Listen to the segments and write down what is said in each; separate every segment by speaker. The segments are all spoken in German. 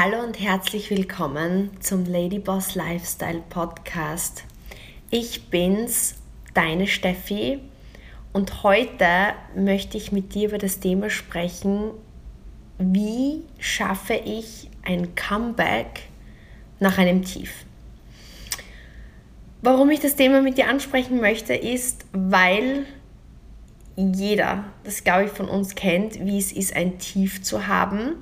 Speaker 1: Hallo und herzlich willkommen zum Ladyboss Lifestyle Podcast. Ich bin's, deine Steffi, und heute möchte ich mit dir über das Thema sprechen, wie schaffe ich ein Comeback nach einem Tief. Warum ich das Thema mit dir ansprechen möchte, ist, weil jeder, das glaube ich von uns kennt, wie es ist, ein Tief zu haben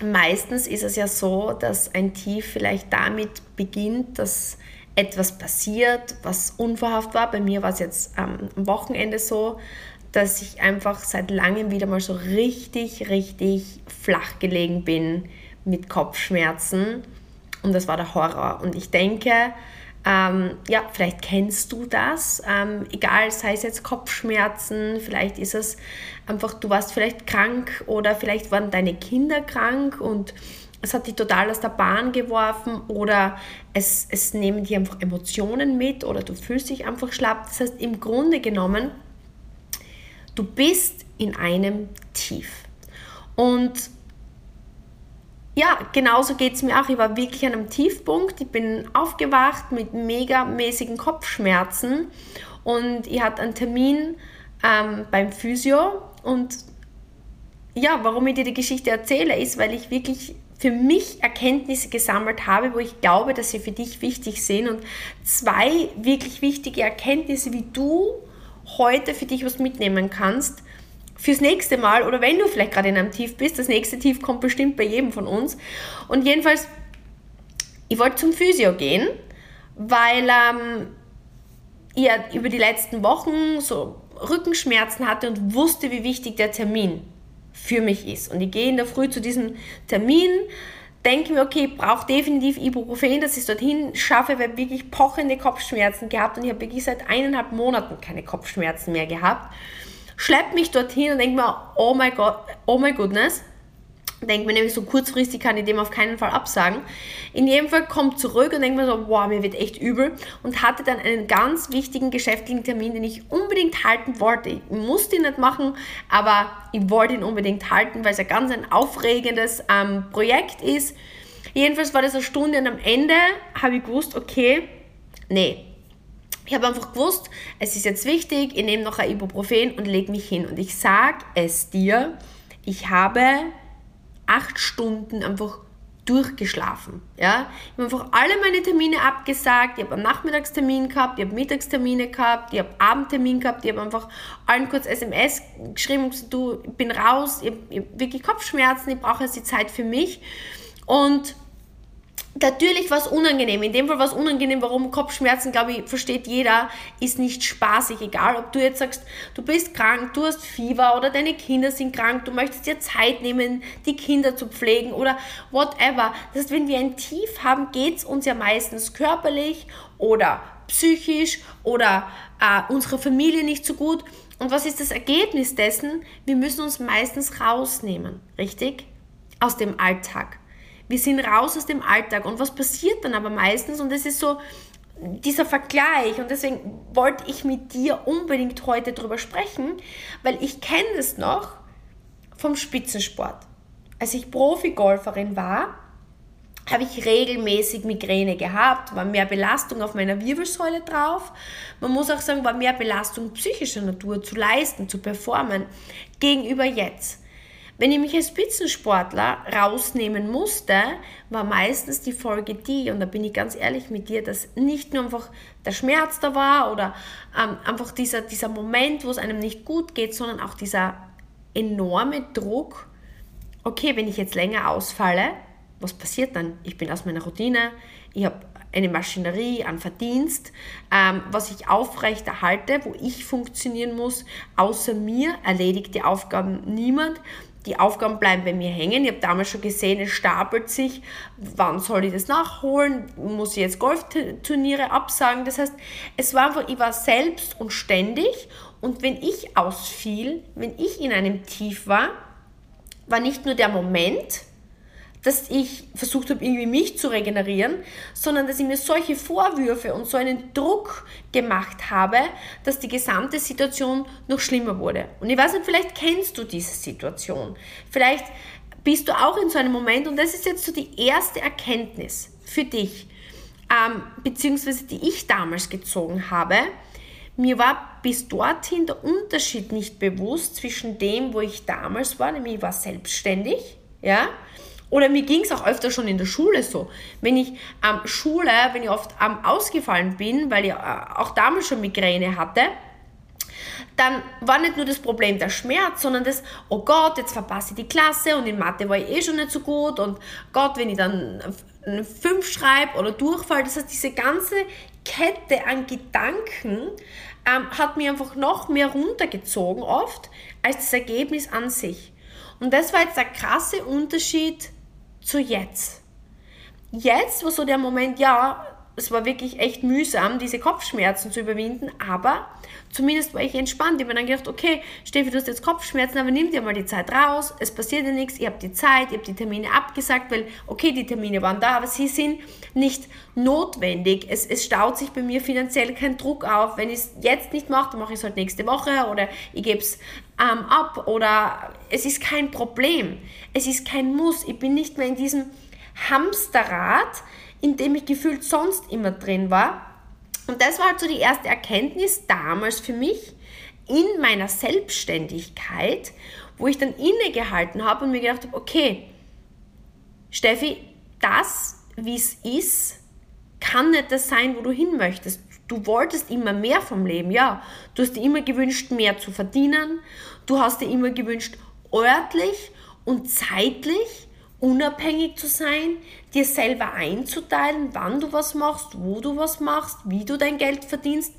Speaker 1: meistens ist es ja so, dass ein Tief vielleicht damit beginnt, dass etwas passiert, was unverhofft war. Bei mir war es jetzt ähm, am Wochenende so, dass ich einfach seit langem wieder mal so richtig, richtig flach gelegen bin mit Kopfschmerzen. Und das war der Horror. Und ich denke, ähm, ja, vielleicht kennst du das. Ähm, egal, sei es jetzt Kopfschmerzen, vielleicht ist es einfach, du warst vielleicht krank oder vielleicht waren deine Kinder krank und es hat dich total aus der Bahn geworfen oder es, es nehmen dir einfach Emotionen mit oder du fühlst dich einfach schlapp. Das heißt, im Grunde genommen, du bist in einem Tief. Und ja, genauso geht es mir auch. Ich war wirklich an einem Tiefpunkt. Ich bin aufgewacht mit megamäßigen Kopfschmerzen und ich hatte einen Termin ähm, beim Physio. Und ja, warum ich dir die Geschichte erzähle, ist, weil ich wirklich für mich Erkenntnisse gesammelt habe, wo ich glaube, dass sie für dich wichtig sind. Und zwei wirklich wichtige Erkenntnisse, wie du heute für dich was mitnehmen kannst, fürs nächste Mal oder wenn du vielleicht gerade in einem Tief bist, das nächste Tief kommt bestimmt bei jedem von uns. Und jedenfalls, ich wollte zum Physio gehen, weil ähm, ich über die letzten Wochen so Rückenschmerzen hatte und wusste, wie wichtig der Termin für mich ist. Und ich gehe in der Früh zu diesem Termin, denke mir, okay, ich brauche definitiv Ibuprofen, dass ich es dorthin schaffe, weil ich wirklich pochende Kopfschmerzen gehabt und ich habe wirklich seit eineinhalb Monaten keine Kopfschmerzen mehr gehabt schleppt mich dorthin und denkt mir, oh my God, oh my goodness. Denkt mir nämlich so kurzfristig kann ich dem auf keinen Fall absagen. In jedem Fall kommt zurück und denkt mir so, wow, mir wird echt übel und hatte dann einen ganz wichtigen geschäftlichen Termin, den ich unbedingt halten wollte. Ich musste ihn nicht machen, aber ich wollte ihn unbedingt halten, weil es ein ganz ein aufregendes ähm, Projekt ist. Jedenfalls war das eine Stunde und am Ende habe ich gewusst, okay, nee, ich habe einfach gewusst, es ist jetzt wichtig, ich nehme noch ein Ibuprofen und lege mich hin. Und ich sage es dir, ich habe acht Stunden einfach durchgeschlafen. Ja? Ich habe einfach alle meine Termine abgesagt. Ich habe einen Nachmittagstermin gehabt, ich habe Mittagstermine gehabt, ich habe Abendtermin gehabt, ich habe einfach allen kurz SMS geschrieben und gesagt, du, ich bin raus, ich habe, ich habe wirklich Kopfschmerzen, ich brauche jetzt die Zeit für mich. Und Natürlich war es unangenehm. In dem Fall war es unangenehm, warum Kopfschmerzen, glaube ich, versteht jeder, ist nicht spaßig. Egal, ob du jetzt sagst, du bist krank, du hast Fieber oder deine Kinder sind krank, du möchtest dir Zeit nehmen, die Kinder zu pflegen oder whatever. Das heißt, wenn wir ein Tief haben, geht es uns ja meistens körperlich oder psychisch oder äh, unserer Familie nicht so gut. Und was ist das Ergebnis dessen? Wir müssen uns meistens rausnehmen, richtig? Aus dem Alltag. Wir sind raus aus dem Alltag. Und was passiert dann aber meistens? Und das ist so dieser Vergleich. Und deswegen wollte ich mit dir unbedingt heute darüber sprechen, weil ich kenne es noch vom Spitzensport. Als ich Profigolferin war, habe ich regelmäßig Migräne gehabt, war mehr Belastung auf meiner Wirbelsäule drauf. Man muss auch sagen, war mehr Belastung psychischer Natur zu leisten, zu performen, gegenüber jetzt. Wenn ich mich als Spitzensportler rausnehmen musste, war meistens die Folge die, und da bin ich ganz ehrlich mit dir, dass nicht nur einfach der Schmerz da war oder ähm, einfach dieser, dieser Moment, wo es einem nicht gut geht, sondern auch dieser enorme Druck, okay, wenn ich jetzt länger ausfalle, was passiert dann? Ich bin aus meiner Routine, ich habe eine Maschinerie an Verdienst, ähm, was ich aufrechterhalte, wo ich funktionieren muss. Außer mir erledigt die Aufgaben niemand die Aufgaben bleiben bei mir hängen. Ich habe damals schon gesehen, es stapelt sich. Wann soll ich das nachholen? Muss ich jetzt Golfturniere absagen? Das heißt, es war einfach, ich war selbst und ständig. Und wenn ich ausfiel, wenn ich in einem Tief war, war nicht nur der Moment, dass ich versucht habe, irgendwie mich zu regenerieren, sondern dass ich mir solche Vorwürfe und so einen Druck gemacht habe, dass die gesamte Situation noch schlimmer wurde. Und ich weiß nicht, vielleicht kennst du diese Situation. Vielleicht bist du auch in so einem Moment, und das ist jetzt so die erste Erkenntnis für dich, ähm, beziehungsweise die ich damals gezogen habe. Mir war bis dorthin der Unterschied nicht bewusst zwischen dem, wo ich damals war, nämlich ich war selbstständig, ja, oder mir ging es auch öfter schon in der Schule so. Wenn ich am ähm, Schule, wenn ich oft ähm, ausgefallen bin, weil ich äh, auch damals schon Migräne hatte, dann war nicht nur das Problem der Schmerz, sondern das, oh Gott, jetzt verpasse ich die Klasse und in Mathe war ich eh schon nicht so gut und Gott, wenn ich dann 5 schreibe oder durchfall, das heißt, diese ganze Kette an Gedanken ähm, hat mir einfach noch mehr runtergezogen oft als das Ergebnis an sich. Und das war jetzt der krasse Unterschied zu jetzt. Jetzt war so der Moment, ja, es war wirklich echt mühsam, diese Kopfschmerzen zu überwinden, aber zumindest war ich entspannt. Ich habe dann gedacht, okay, Steffi, du hast jetzt Kopfschmerzen, aber nimm dir mal die Zeit raus, es passiert ja nichts, ihr habt die Zeit, ihr habt die Termine abgesagt, weil, okay, die Termine waren da, aber sie sind nicht notwendig. Es, es staut sich bei mir finanziell kein Druck auf. Wenn ich es jetzt nicht mache, dann mache ich es halt nächste Woche oder ich gebe es ähm, ab oder es ist kein Problem. Es ist kein Muss. Ich bin nicht mehr in diesem Hamsterrad, in dem ich gefühlt sonst immer drin war. Und das war halt so die erste Erkenntnis damals für mich in meiner Selbstständigkeit, wo ich dann innegehalten habe und mir gedacht habe, okay, Steffi, das, wie es ist, kann nicht das sein, wo du hin möchtest. Du wolltest immer mehr vom Leben, ja. Du hast dir immer gewünscht, mehr zu verdienen. Du hast dir immer gewünscht, örtlich und zeitlich unabhängig zu sein, dir selber einzuteilen, wann du was machst, wo du was machst, wie du dein Geld verdienst.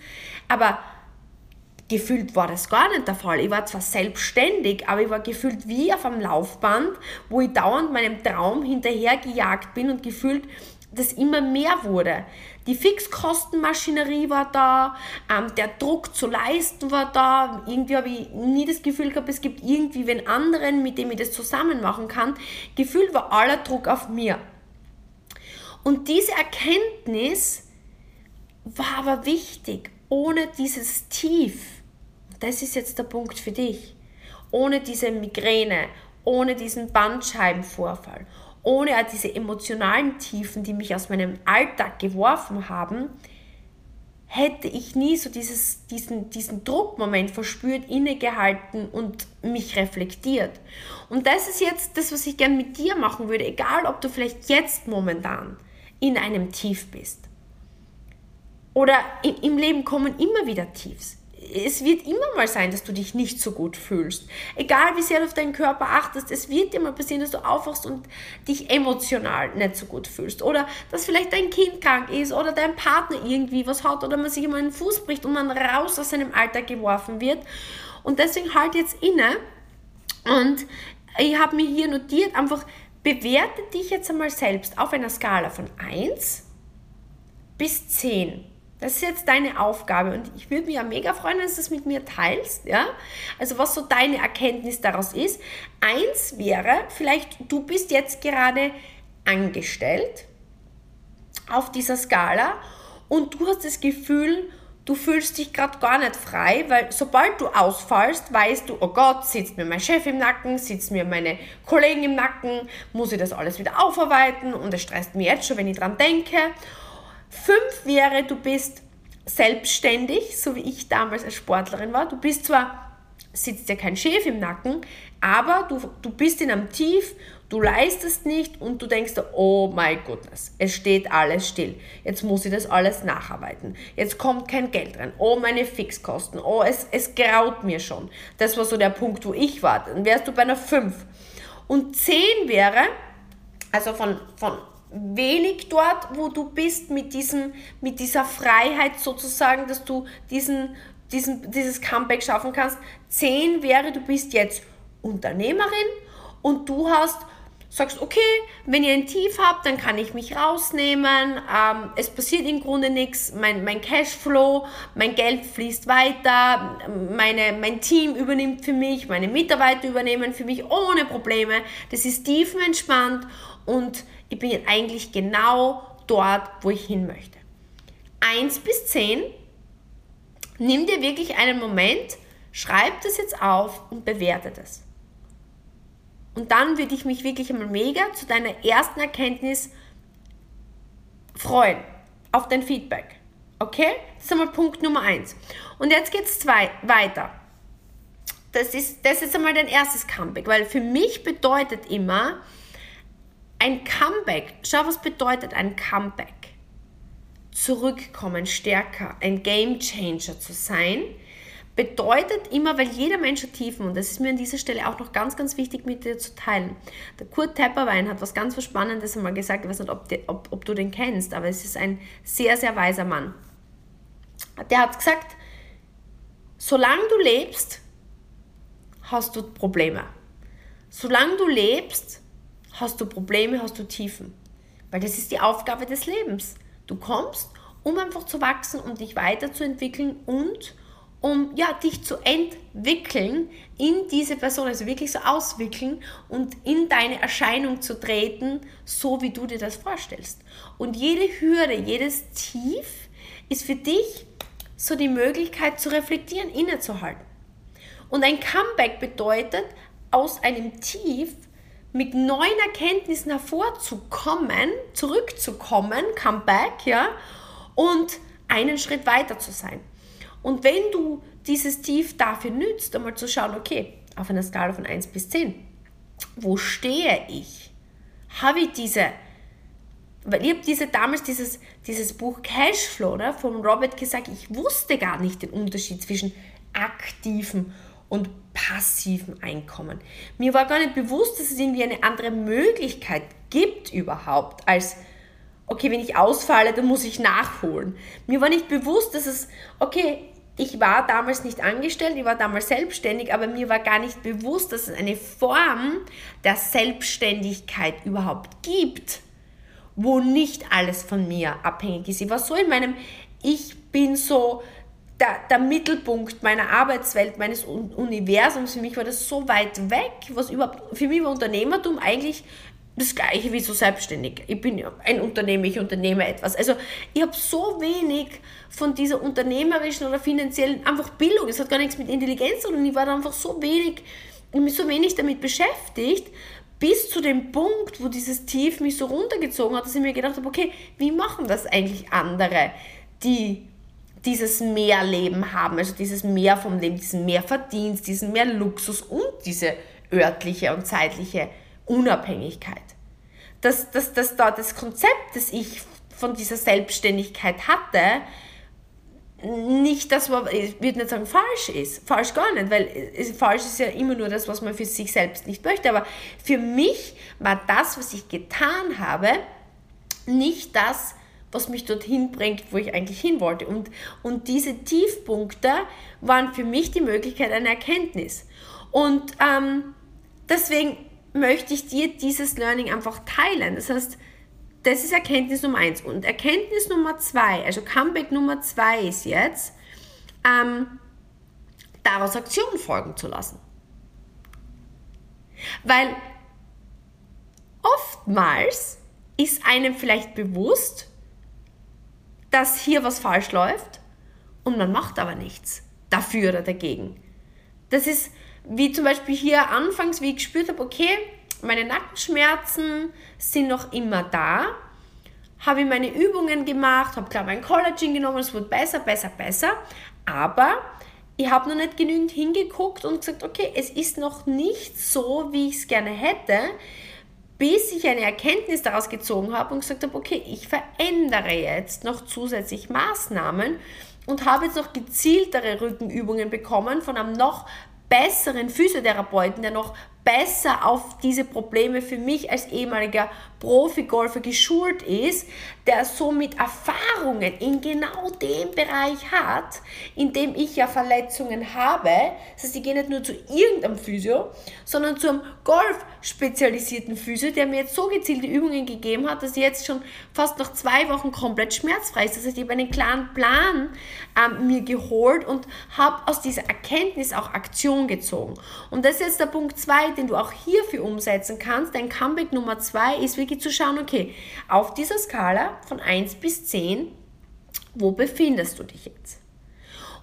Speaker 1: Aber gefühlt war das gar nicht der Fall. Ich war zwar selbstständig, aber ich war gefühlt wie auf einem Laufband, wo ich dauernd meinem Traum hinterhergejagt bin und gefühlt das immer mehr wurde. Die Fixkostenmaschinerie war da, ähm, der Druck zu leisten war da. Irgendwie habe ich nie das Gefühl gehabt, es gibt irgendwie wen anderen, mit dem ich das zusammen machen kann. Gefühlt war aller Druck auf mir. Und diese Erkenntnis war aber wichtig. Ohne dieses Tief, das ist jetzt der Punkt für dich, ohne diese Migräne, ohne diesen Bandscheibenvorfall, ohne diese emotionalen Tiefen, die mich aus meinem Alltag geworfen haben, hätte ich nie so dieses, diesen, diesen Druckmoment verspürt, innegehalten und mich reflektiert. Und das ist jetzt das, was ich gern mit dir machen würde, egal ob du vielleicht jetzt momentan in einem Tief bist. Oder im Leben kommen immer wieder Tiefs es wird immer mal sein, dass du dich nicht so gut fühlst. Egal wie sehr du auf deinen Körper achtest, es wird dir mal passieren, dass du aufwachst und dich emotional nicht so gut fühlst. Oder dass vielleicht dein Kind krank ist oder dein Partner irgendwie was hat oder man sich immer einen Fuß bricht und man raus aus seinem Alltag geworfen wird. Und deswegen halt jetzt inne und ich habe mir hier notiert, einfach bewerte dich jetzt einmal selbst auf einer Skala von 1 bis 10 das ist jetzt deine Aufgabe und ich würde mich ja mega freuen, wenn du das mit mir teilst, ja? Also was so deine Erkenntnis daraus ist. Eins wäre, vielleicht du bist jetzt gerade angestellt auf dieser Skala und du hast das Gefühl, du fühlst dich gerade gar nicht frei, weil sobald du ausfallst, weißt du, oh Gott, sitzt mir mein Chef im Nacken, sitzt mir meine Kollegen im Nacken, muss ich das alles wieder aufarbeiten und es stresst mich jetzt schon, wenn ich dran denke. Fünf wäre, du bist selbstständig, so wie ich damals als Sportlerin war. Du bist zwar, sitzt dir kein Chef im Nacken, aber du, du bist in einem Tief, du leistest nicht und du denkst, oh my goodness, es steht alles still. Jetzt muss ich das alles nacharbeiten. Jetzt kommt kein Geld rein. Oh, meine Fixkosten. Oh, es, es graut mir schon. Das war so der Punkt, wo ich war. Dann wärst du bei einer 5. Und 10 wäre, also von, von wenig dort, wo du bist, mit, diesem, mit dieser Freiheit sozusagen, dass du diesen, diesen, dieses Comeback schaffen kannst. Zehn wäre, du bist jetzt Unternehmerin und du hast sagst, okay, wenn ihr ein Tief habt, dann kann ich mich rausnehmen, ähm, es passiert im Grunde nichts, mein, mein Cashflow, mein Geld fließt weiter, meine, mein Team übernimmt für mich, meine Mitarbeiter übernehmen für mich ohne Probleme, das ist tiefenentspannt und ich bin eigentlich genau dort, wo ich hin möchte. 1 bis 10, nimm dir wirklich einen Moment, schreib das jetzt auf und bewerte das. Und dann würde ich mich wirklich einmal mega zu deiner ersten Erkenntnis freuen. Auf dein Feedback. Okay? Das ist einmal Punkt Nummer eins. Und jetzt geht es weiter. Das ist, das ist einmal dein erstes Comeback, weil für mich bedeutet immer ein Comeback. Schau, was bedeutet ein Comeback? Zurückkommen, stärker, ein Game Changer zu sein bedeutet immer, weil jeder Mensch hat Tiefen und das ist mir an dieser Stelle auch noch ganz, ganz wichtig mit dir zu teilen. Der Kurt Tepperwein hat was ganz Spannendes einmal gesagt, ich weiß nicht, ob, die, ob, ob du den kennst, aber es ist ein sehr, sehr weiser Mann. Der hat gesagt, solange du lebst, hast du Probleme. Solange du lebst, hast du Probleme, hast du Tiefen. Weil das ist die Aufgabe des Lebens. Du kommst, um einfach zu wachsen, um dich weiterzuentwickeln und um ja, dich zu entwickeln in diese Person, also wirklich so auswickeln und in deine Erscheinung zu treten, so wie du dir das vorstellst. Und jede Hürde, jedes Tief ist für dich so die Möglichkeit zu reflektieren, innezuhalten. Und ein Comeback bedeutet, aus einem Tief mit neuen Erkenntnissen hervorzukommen, zurückzukommen, Comeback, ja, und einen Schritt weiter zu sein. Und wenn du dieses Tief dafür nützt, einmal zu schauen, okay, auf einer Skala von 1 bis 10, wo stehe ich? Habe ich diese, weil ich habe diese, damals dieses, dieses Buch Cashflow ne, von Robert gesagt, ich wusste gar nicht den Unterschied zwischen aktiven und passiven Einkommen. Mir war gar nicht bewusst, dass es irgendwie eine andere Möglichkeit gibt überhaupt als okay, wenn ich ausfalle, dann muss ich nachholen. Mir war nicht bewusst, dass es, okay, ich war damals nicht angestellt, ich war damals selbstständig, aber mir war gar nicht bewusst, dass es eine Form der Selbstständigkeit überhaupt gibt, wo nicht alles von mir abhängig ist. Ich war so in meinem, ich bin so der, der Mittelpunkt meiner Arbeitswelt, meines Universums. Für mich war das so weit weg, was überhaupt, für mich war Unternehmertum eigentlich das gleiche wie so selbstständig. Ich bin ein Unternehmer, ich unternehme etwas. Also ich habe so wenig von dieser unternehmerischen oder finanziellen einfach Bildung. Es hat gar nichts mit Intelligenz zu tun. Ich war da einfach so wenig, mich so wenig damit beschäftigt, bis zu dem Punkt, wo dieses Tief mich so runtergezogen hat, dass ich mir gedacht habe, okay, wie machen das eigentlich andere, die dieses Mehrleben haben, also dieses Mehr vom Leben, diesen Mehrverdienst, diesen mehr Luxus und diese örtliche und zeitliche Unabhängigkeit. Dass, dass, dass da das Konzept, das ich von dieser Selbstständigkeit hatte, nicht das, was, ich würde nicht sagen, falsch ist. Falsch gar nicht, weil falsch ist ja immer nur das, was man für sich selbst nicht möchte. Aber für mich war das, was ich getan habe, nicht das, was mich dorthin bringt, wo ich eigentlich hin wollte. Und, und diese Tiefpunkte waren für mich die Möglichkeit einer Erkenntnis. Und ähm, deswegen möchte ich dir dieses Learning einfach teilen. Das heißt, das ist Erkenntnis Nummer eins. Und Erkenntnis Nummer zwei, also Comeback Nummer zwei ist jetzt, ähm, daraus Aktionen folgen zu lassen. Weil oftmals ist einem vielleicht bewusst, dass hier was falsch läuft und man macht aber nichts dafür oder dagegen. Das ist wie zum Beispiel hier anfangs, wie ich gespürt habe, okay, meine Nackenschmerzen sind noch immer da, habe ich meine Übungen gemacht, habe klar mein Collagen genommen, es wurde besser, besser, besser, aber ich habe noch nicht genügend hingeguckt und gesagt, okay, es ist noch nicht so, wie ich es gerne hätte, bis ich eine Erkenntnis daraus gezogen habe und gesagt habe, okay, ich verändere jetzt noch zusätzlich Maßnahmen und habe jetzt noch gezieltere Rückenübungen bekommen von einem noch besseren Physiotherapeuten, der noch besser auf diese Probleme für mich als ehemaliger Profi-Golfer geschult ist, der somit Erfahrungen in genau dem Bereich hat, in dem ich ja Verletzungen habe. Das heißt, ich gehe nicht nur zu irgendeinem Physio, sondern zum Golf-spezialisierten Physio, der mir jetzt so gezielte Übungen gegeben hat, dass jetzt schon fast nach zwei Wochen komplett schmerzfrei ist. Das heißt, ich habe einen klaren Plan ähm, mir geholt und habe aus dieser Erkenntnis auch Aktion gezogen. Und das ist jetzt der Punkt 2, den du auch hierfür umsetzen kannst. Dein Comeback Nummer 2 ist wirklich zu schauen, okay, auf dieser Skala von 1 bis 10, wo befindest du dich jetzt?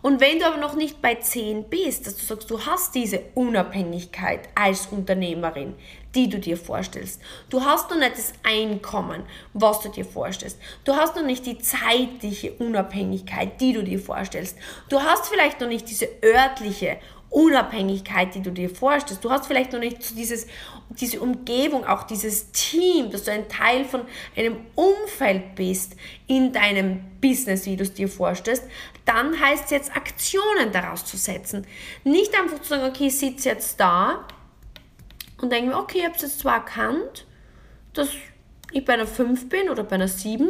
Speaker 1: Und wenn du aber noch nicht bei 10 bist, dass du sagst, du hast diese Unabhängigkeit als Unternehmerin, die du dir vorstellst. Du hast noch nicht das Einkommen, was du dir vorstellst. Du hast noch nicht die zeitliche Unabhängigkeit, die du dir vorstellst. Du hast vielleicht noch nicht diese örtliche Unabhängigkeit, die du dir vorstellst. Du hast vielleicht noch nicht so dieses, diese Umgebung, auch dieses Team, dass du ein Teil von einem Umfeld bist in deinem Business, wie du es dir vorstellst. Dann heißt es jetzt, Aktionen daraus zu setzen. Nicht einfach zu sagen, okay, ich sitze jetzt da und denke mir, okay, ich habe es jetzt zwar erkannt, dass ich bei einer 5 bin oder bei einer 7,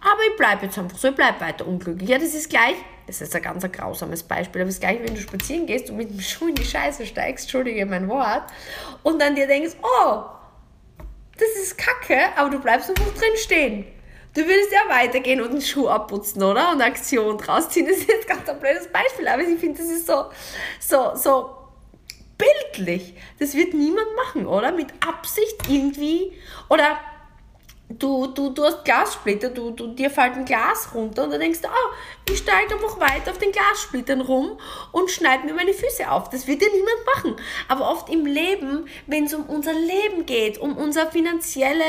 Speaker 1: aber ich bleibe jetzt einfach so, ich bleibe weiter unglücklich. Ja, das ist gleich, das ist ein ganz ein grausames Beispiel, aber es ist gleich, wenn du spazieren gehst und mit dem Schuh in die Scheiße steigst, entschuldige mein Wort, und dann dir denkst, oh, das ist kacke, aber du bleibst einfach drin stehen. Du würdest ja weitergehen und den Schuh abputzen, oder? Und Aktion draus ziehen. Das ist jetzt ganz ein blödes Beispiel, aber ich finde, das ist so, so, so bildlich. Das wird niemand machen, oder? Mit Absicht irgendwie. Oder du, du, du hast Glassplitter, du, du, dir fällt ein Glas runter und du denkst, oh, ich steige einfach weiter auf den Glassplittern rum und schneide mir meine Füße auf. Das wird ja niemand machen. Aber oft im Leben, wenn es um unser Leben geht, um unsere finanzielle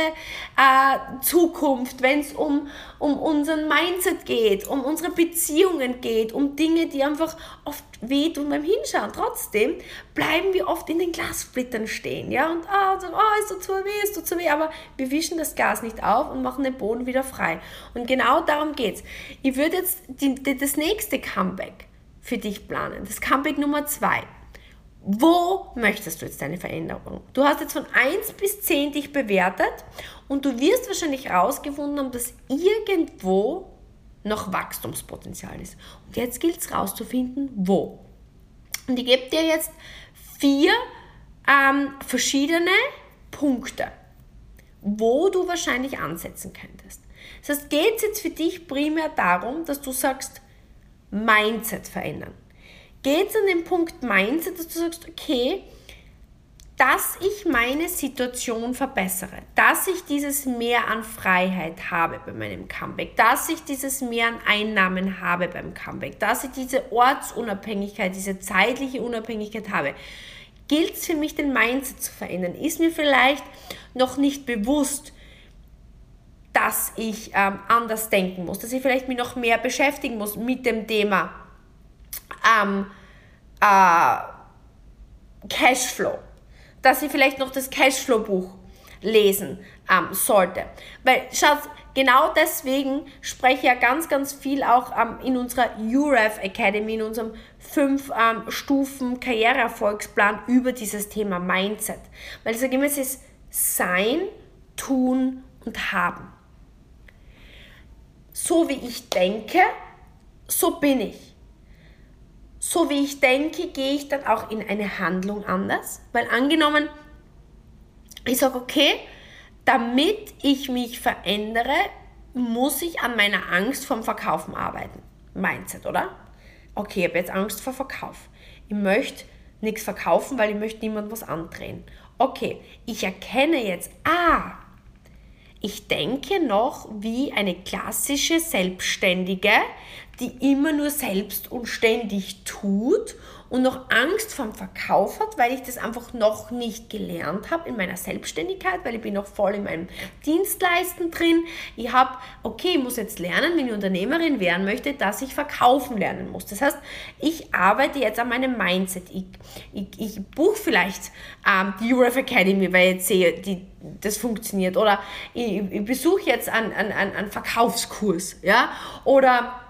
Speaker 1: äh, Zukunft, wenn es um, um unseren Mindset geht, um unsere Beziehungen geht, um Dinge, die einfach oft wehtun beim Hinschauen. Trotzdem bleiben wir oft in den Glassplittern stehen, ja, und ah, und sagen, oh, ist so zu weh, ist so zu weh, aber wir wischen das Glas nicht auf und machen den Boden wieder frei. Und genau darum geht's. Ich würde jetzt die, die, das nächste Comeback für dich planen, das Comeback Nummer zwei. Wo möchtest du jetzt deine Veränderung? Du hast jetzt von 1 bis 10 dich bewertet und du wirst wahrscheinlich herausgefunden haben, dass irgendwo noch Wachstumspotenzial ist. Und jetzt gilt es herauszufinden, wo. Und ich gebe dir jetzt vier ähm, verschiedene Punkte, wo du wahrscheinlich ansetzen könntest. Das heißt, geht es jetzt für dich primär darum, dass du sagst, Mindset verändern. Geht es an den Punkt Mindset, dass du sagst, okay, dass ich meine Situation verbessere, dass ich dieses Mehr an Freiheit habe bei meinem Comeback, dass ich dieses Mehr an Einnahmen habe beim Comeback, dass ich diese Ortsunabhängigkeit, diese zeitliche Unabhängigkeit habe. Gilt es für mich, den Mindset zu verändern? Ist mir vielleicht noch nicht bewusst, dass ich ähm, anders denken muss, dass ich vielleicht mich noch mehr beschäftigen muss mit dem Thema ähm, äh, Cashflow dass ich vielleicht noch das Cashflow-Buch lesen ähm, sollte. Weil, schaut, genau deswegen spreche ich ja ganz, ganz viel auch ähm, in unserer UREF Academy, in unserem 5-Stufen-Karriereerfolgsplan ähm, über dieses Thema Mindset. Weil ich sage immer, es ist Sein, Tun und Haben. So wie ich denke, so bin ich so wie ich denke, gehe ich dann auch in eine Handlung anders. Weil angenommen, ich sage, okay, damit ich mich verändere, muss ich an meiner Angst vom Verkaufen arbeiten. Mindset, oder? Okay, ich habe jetzt Angst vor Verkauf. Ich möchte nichts verkaufen, weil ich möchte niemandem was andrehen. Okay, ich erkenne jetzt, ah, ich denke noch wie eine klassische Selbstständige, die immer nur selbst und ständig tut und noch Angst vom Verkauf hat, weil ich das einfach noch nicht gelernt habe in meiner Selbstständigkeit, weil ich bin noch voll in meinem Dienstleisten drin. Ich habe, okay, ich muss jetzt lernen, wenn ich Unternehmerin werden möchte, dass ich verkaufen lernen muss. Das heißt, ich arbeite jetzt an meinem Mindset. Ich, ich, ich buche vielleicht ähm, die URF Academy, weil ich jetzt sehe, die, das funktioniert. Oder ich, ich besuche jetzt einen, einen, einen Verkaufskurs. Ja? Oder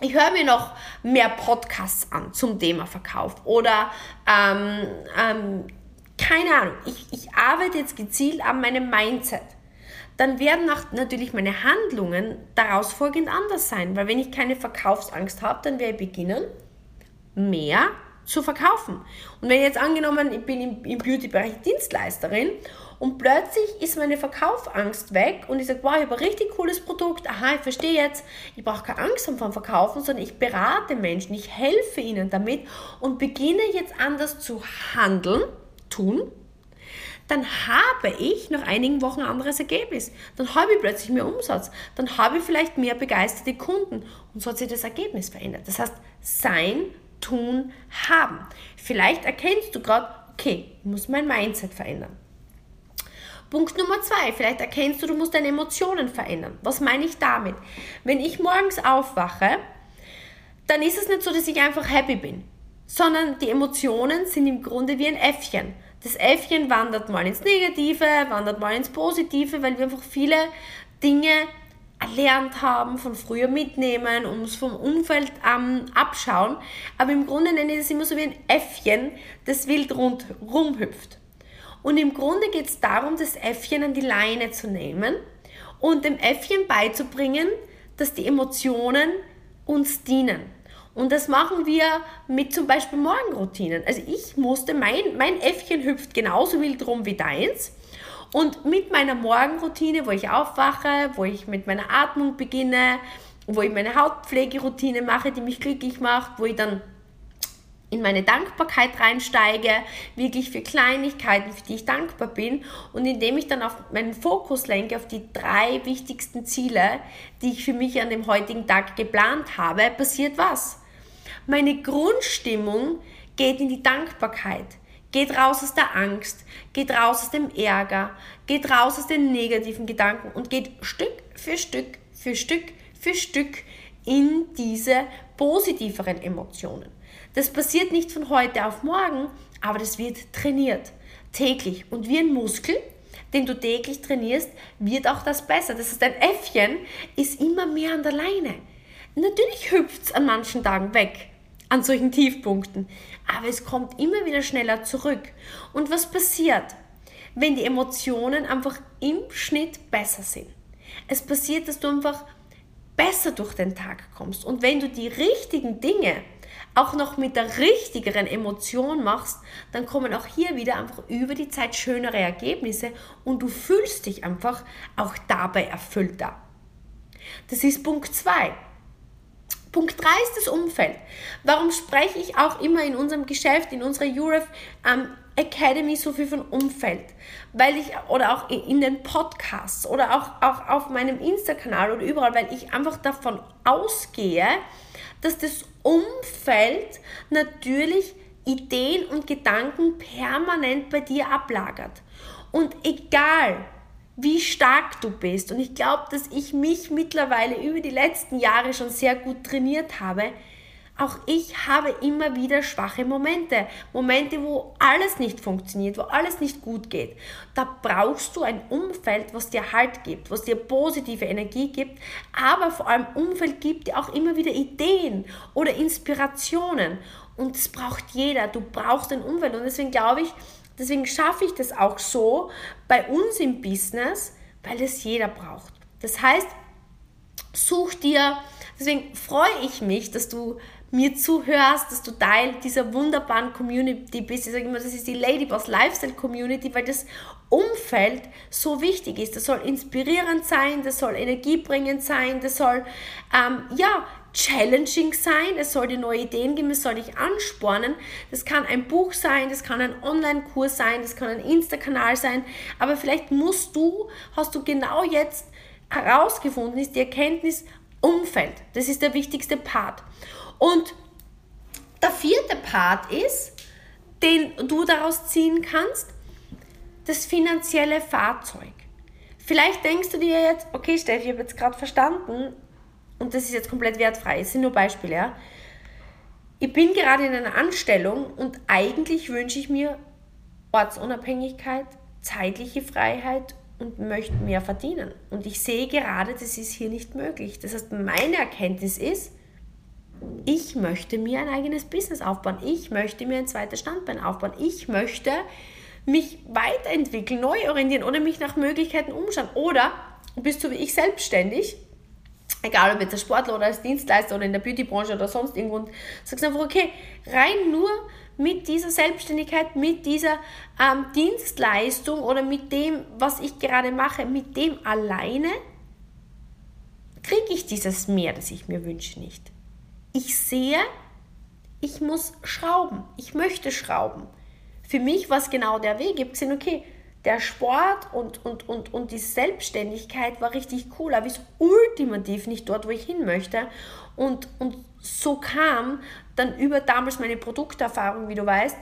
Speaker 1: ich höre mir noch mehr Podcasts an zum Thema Verkauf oder ähm, ähm, keine Ahnung, ich, ich arbeite jetzt gezielt an meinem Mindset. Dann werden auch natürlich meine Handlungen daraus folgend anders sein, weil wenn ich keine Verkaufsangst habe, dann werde ich beginnen, mehr zu verkaufen. Und wenn jetzt angenommen, ich bin im, im Beauty-Bereich Dienstleisterin und plötzlich ist meine Verkaufsangst weg und ich sage, wow, ich habe ein richtig cooles Produkt, aha, ich verstehe jetzt, ich brauche keine Angst haben vom Verkaufen, sondern ich berate Menschen, ich helfe ihnen damit und beginne jetzt anders zu handeln, tun, dann habe ich nach einigen Wochen ein anderes Ergebnis. Dann habe ich plötzlich mehr Umsatz. Dann habe ich vielleicht mehr begeisterte Kunden. Und so hat sich das Ergebnis verändert. Das heißt, sein, tun, haben. Vielleicht erkennst du gerade, okay, ich muss mein Mindset verändern. Punkt Nummer zwei, vielleicht erkennst du, du musst deine Emotionen verändern. Was meine ich damit? Wenn ich morgens aufwache, dann ist es nicht so, dass ich einfach happy bin, sondern die Emotionen sind im Grunde wie ein Äffchen. Das Äffchen wandert mal ins Negative, wandert mal ins Positive, weil wir einfach viele Dinge erlernt haben, von früher mitnehmen, uns vom Umfeld ähm, abschauen. Aber im Grunde nenne ich es immer so wie ein Äffchen, das wild rundherum hüpft. Und im Grunde geht es darum, das Äffchen an die Leine zu nehmen und dem Äffchen beizubringen, dass die Emotionen uns dienen. Und das machen wir mit zum Beispiel Morgenroutinen. Also ich musste, mein, mein Äffchen hüpft genauso wild rum wie deins. Und mit meiner Morgenroutine, wo ich aufwache, wo ich mit meiner Atmung beginne, wo ich meine Hautpflegeroutine mache, die mich glücklich macht, wo ich dann in meine Dankbarkeit reinsteige, wirklich für Kleinigkeiten, für die ich dankbar bin und indem ich dann auf meinen Fokus lenke auf die drei wichtigsten Ziele, die ich für mich an dem heutigen Tag geplant habe, passiert was? Meine Grundstimmung geht in die Dankbarkeit. Geht raus aus der Angst, geht raus aus dem Ärger, geht raus aus den negativen Gedanken und geht Stück für Stück für Stück für Stück in diese positiveren Emotionen. Das passiert nicht von heute auf morgen, aber das wird trainiert, täglich. Und wie ein Muskel, den du täglich trainierst, wird auch das besser. Das heißt, dein Äffchen ist immer mehr an der Leine. Natürlich hüpft es an manchen Tagen weg, an solchen Tiefpunkten. Aber es kommt immer wieder schneller zurück. Und was passiert, wenn die Emotionen einfach im Schnitt besser sind? Es passiert, dass du einfach besser durch den Tag kommst. Und wenn du die richtigen Dinge auch noch mit der richtigeren Emotion machst, dann kommen auch hier wieder einfach über die Zeit schönere Ergebnisse und du fühlst dich einfach auch dabei erfüllter. Das ist Punkt 2. Punkt 3 ist das Umfeld. Warum spreche ich auch immer in unserem Geschäft, in unserer UREF ähm, Academy so viel von Umfeld? Weil ich, oder auch in den Podcasts oder auch, auch auf meinem Insta-Kanal oder überall, weil ich einfach davon ausgehe, dass das Umfeld natürlich Ideen und Gedanken permanent bei dir ablagert. Und egal, wie stark du bist. Und ich glaube, dass ich mich mittlerweile über die letzten Jahre schon sehr gut trainiert habe. Auch ich habe immer wieder schwache Momente. Momente, wo alles nicht funktioniert, wo alles nicht gut geht. Da brauchst du ein Umfeld, was dir Halt gibt, was dir positive Energie gibt, aber vor allem Umfeld gibt dir auch immer wieder Ideen oder Inspirationen. Und das braucht jeder. Du brauchst ein Umfeld. Und deswegen glaube ich, Deswegen schaffe ich das auch so bei uns im Business, weil es jeder braucht. Das heißt, such dir, deswegen freue ich mich, dass du mir zuhörst, dass du Teil dieser wunderbaren Community bist. Ich sage immer, das ist die Ladyboss Lifestyle Community, weil das Umfeld so wichtig ist. Das soll inspirierend sein, das soll energiebringend sein, das soll ähm, ja challenging sein, es soll dir neue Ideen geben, es soll dich anspornen. Das kann ein Buch sein, das kann ein Online-Kurs sein, das kann ein Insta-Kanal sein, aber vielleicht musst du, hast du genau jetzt herausgefunden, ist die Erkenntnis Umfeld. Das ist der wichtigste Part. Und der vierte Part ist, den du daraus ziehen kannst, das finanzielle Fahrzeug. Vielleicht denkst du dir jetzt, okay Steffi, ich habe jetzt gerade verstanden, und das ist jetzt komplett wertfrei, es sind nur Beispiele, ja. Ich bin gerade in einer Anstellung und eigentlich wünsche ich mir Ortsunabhängigkeit, zeitliche Freiheit und möchte mehr verdienen. Und ich sehe gerade, das ist hier nicht möglich. Das heißt, meine Erkenntnis ist, ich möchte mir ein eigenes Business aufbauen. Ich möchte mir ein zweites Standbein aufbauen. Ich möchte mich weiterentwickeln, neu orientieren oder mich nach Möglichkeiten umschauen. Oder bist du wie ich selbstständig egal ob jetzt als Sportler oder als Dienstleister oder in der Beautybranche oder sonst irgendwo, und sagst einfach, okay, rein nur mit dieser Selbstständigkeit, mit dieser ähm, Dienstleistung oder mit dem, was ich gerade mache, mit dem alleine, kriege ich dieses Mehr, das ich mir wünsche, nicht. Ich sehe, ich muss schrauben, ich möchte schrauben. Für mich war es genau der Weg. Ich habe okay, der Sport und, und, und, und die Selbstständigkeit war richtig cool, aber ist ultimativ nicht dort, wo ich hin möchte. Und, und so kam dann über damals meine Produkterfahrung, wie du weißt,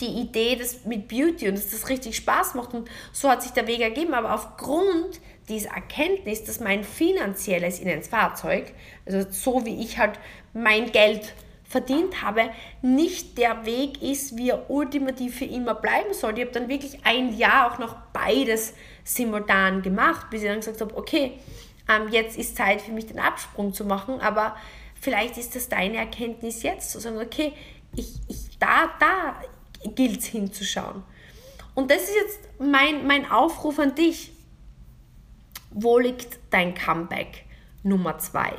Speaker 1: die Idee das mit Beauty und dass das richtig Spaß macht und so hat sich der Weg ergeben. Aber aufgrund dieser Erkenntnis, dass mein finanzielles in Fahrzeug, also so wie ich halt mein Geld verdient habe, nicht der Weg ist, wie er ultimativ für immer bleiben soll. Ich habe dann wirklich ein Jahr auch noch beides simultan gemacht, bis ich dann gesagt habe, okay, ähm, jetzt ist Zeit für mich den Absprung zu machen, aber vielleicht ist das deine Erkenntnis jetzt, zu sagen, okay, ich, ich, da, da gilt es hinzuschauen. Und das ist jetzt mein, mein Aufruf an dich. Wo liegt dein Comeback Nummer zwei?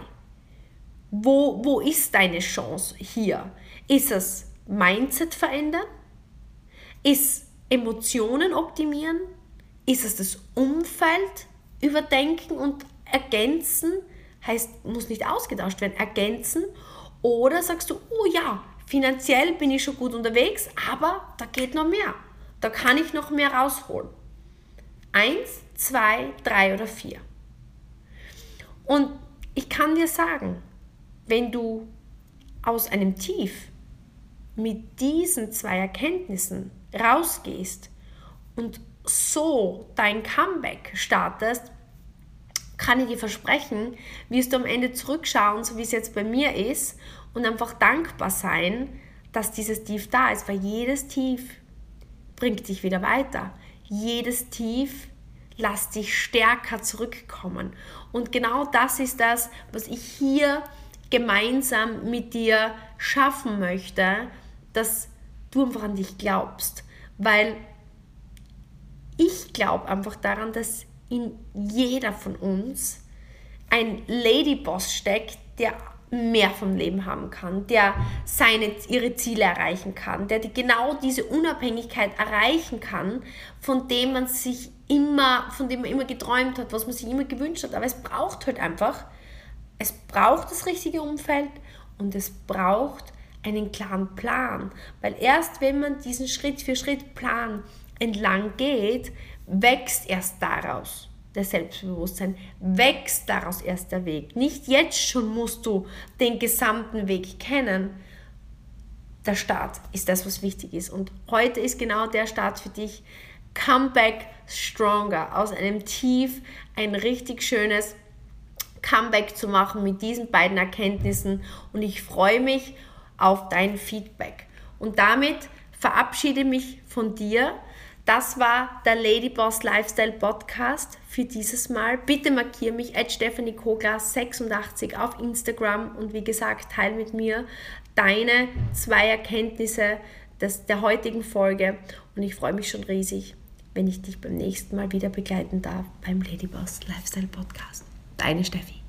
Speaker 1: Wo, wo ist deine Chance hier? Ist es Mindset verändern? Ist Emotionen optimieren? Ist es das Umfeld überdenken und ergänzen? Heißt, muss nicht ausgetauscht werden, ergänzen. Oder sagst du, oh ja, finanziell bin ich schon gut unterwegs, aber da geht noch mehr. Da kann ich noch mehr rausholen. Eins, zwei, drei oder vier. Und ich kann dir sagen, wenn du aus einem Tief mit diesen zwei Erkenntnissen rausgehst und so dein Comeback startest, kann ich dir versprechen, wirst du am Ende zurückschauen, so wie es jetzt bei mir ist, und einfach dankbar sein, dass dieses Tief da ist, weil jedes Tief bringt dich wieder weiter. Jedes Tief lässt dich stärker zurückkommen. Und genau das ist das, was ich hier gemeinsam mit dir schaffen möchte, dass du einfach an dich glaubst. Weil ich glaube einfach daran, dass in jeder von uns ein Ladyboss steckt, der mehr vom Leben haben kann, der seine, ihre Ziele erreichen kann, der die, genau diese Unabhängigkeit erreichen kann, von dem man sich immer, von dem man immer geträumt hat, was man sich immer gewünscht hat. Aber es braucht halt einfach es braucht das richtige Umfeld und es braucht einen klaren Plan. Weil erst wenn man diesen Schritt für Schritt Plan entlang geht, wächst erst daraus das Selbstbewusstsein, wächst daraus erst der Weg. Nicht jetzt schon musst du den gesamten Weg kennen. Der Start ist das, was wichtig ist. Und heute ist genau der Start für dich. Come back stronger. Aus einem Tief ein richtig schönes Comeback zu machen mit diesen beiden Erkenntnissen und ich freue mich auf dein Feedback. Und damit verabschiede mich von dir. Das war der Ladyboss Lifestyle Podcast für dieses Mal. Bitte markiere mich at Stephanie Kogler 86 auf Instagram und wie gesagt, teile mit mir deine zwei Erkenntnisse des, der heutigen Folge und ich freue mich schon riesig, wenn ich dich beim nächsten Mal wieder begleiten darf beim Ladyboss Lifestyle Podcast. Deine Steffi.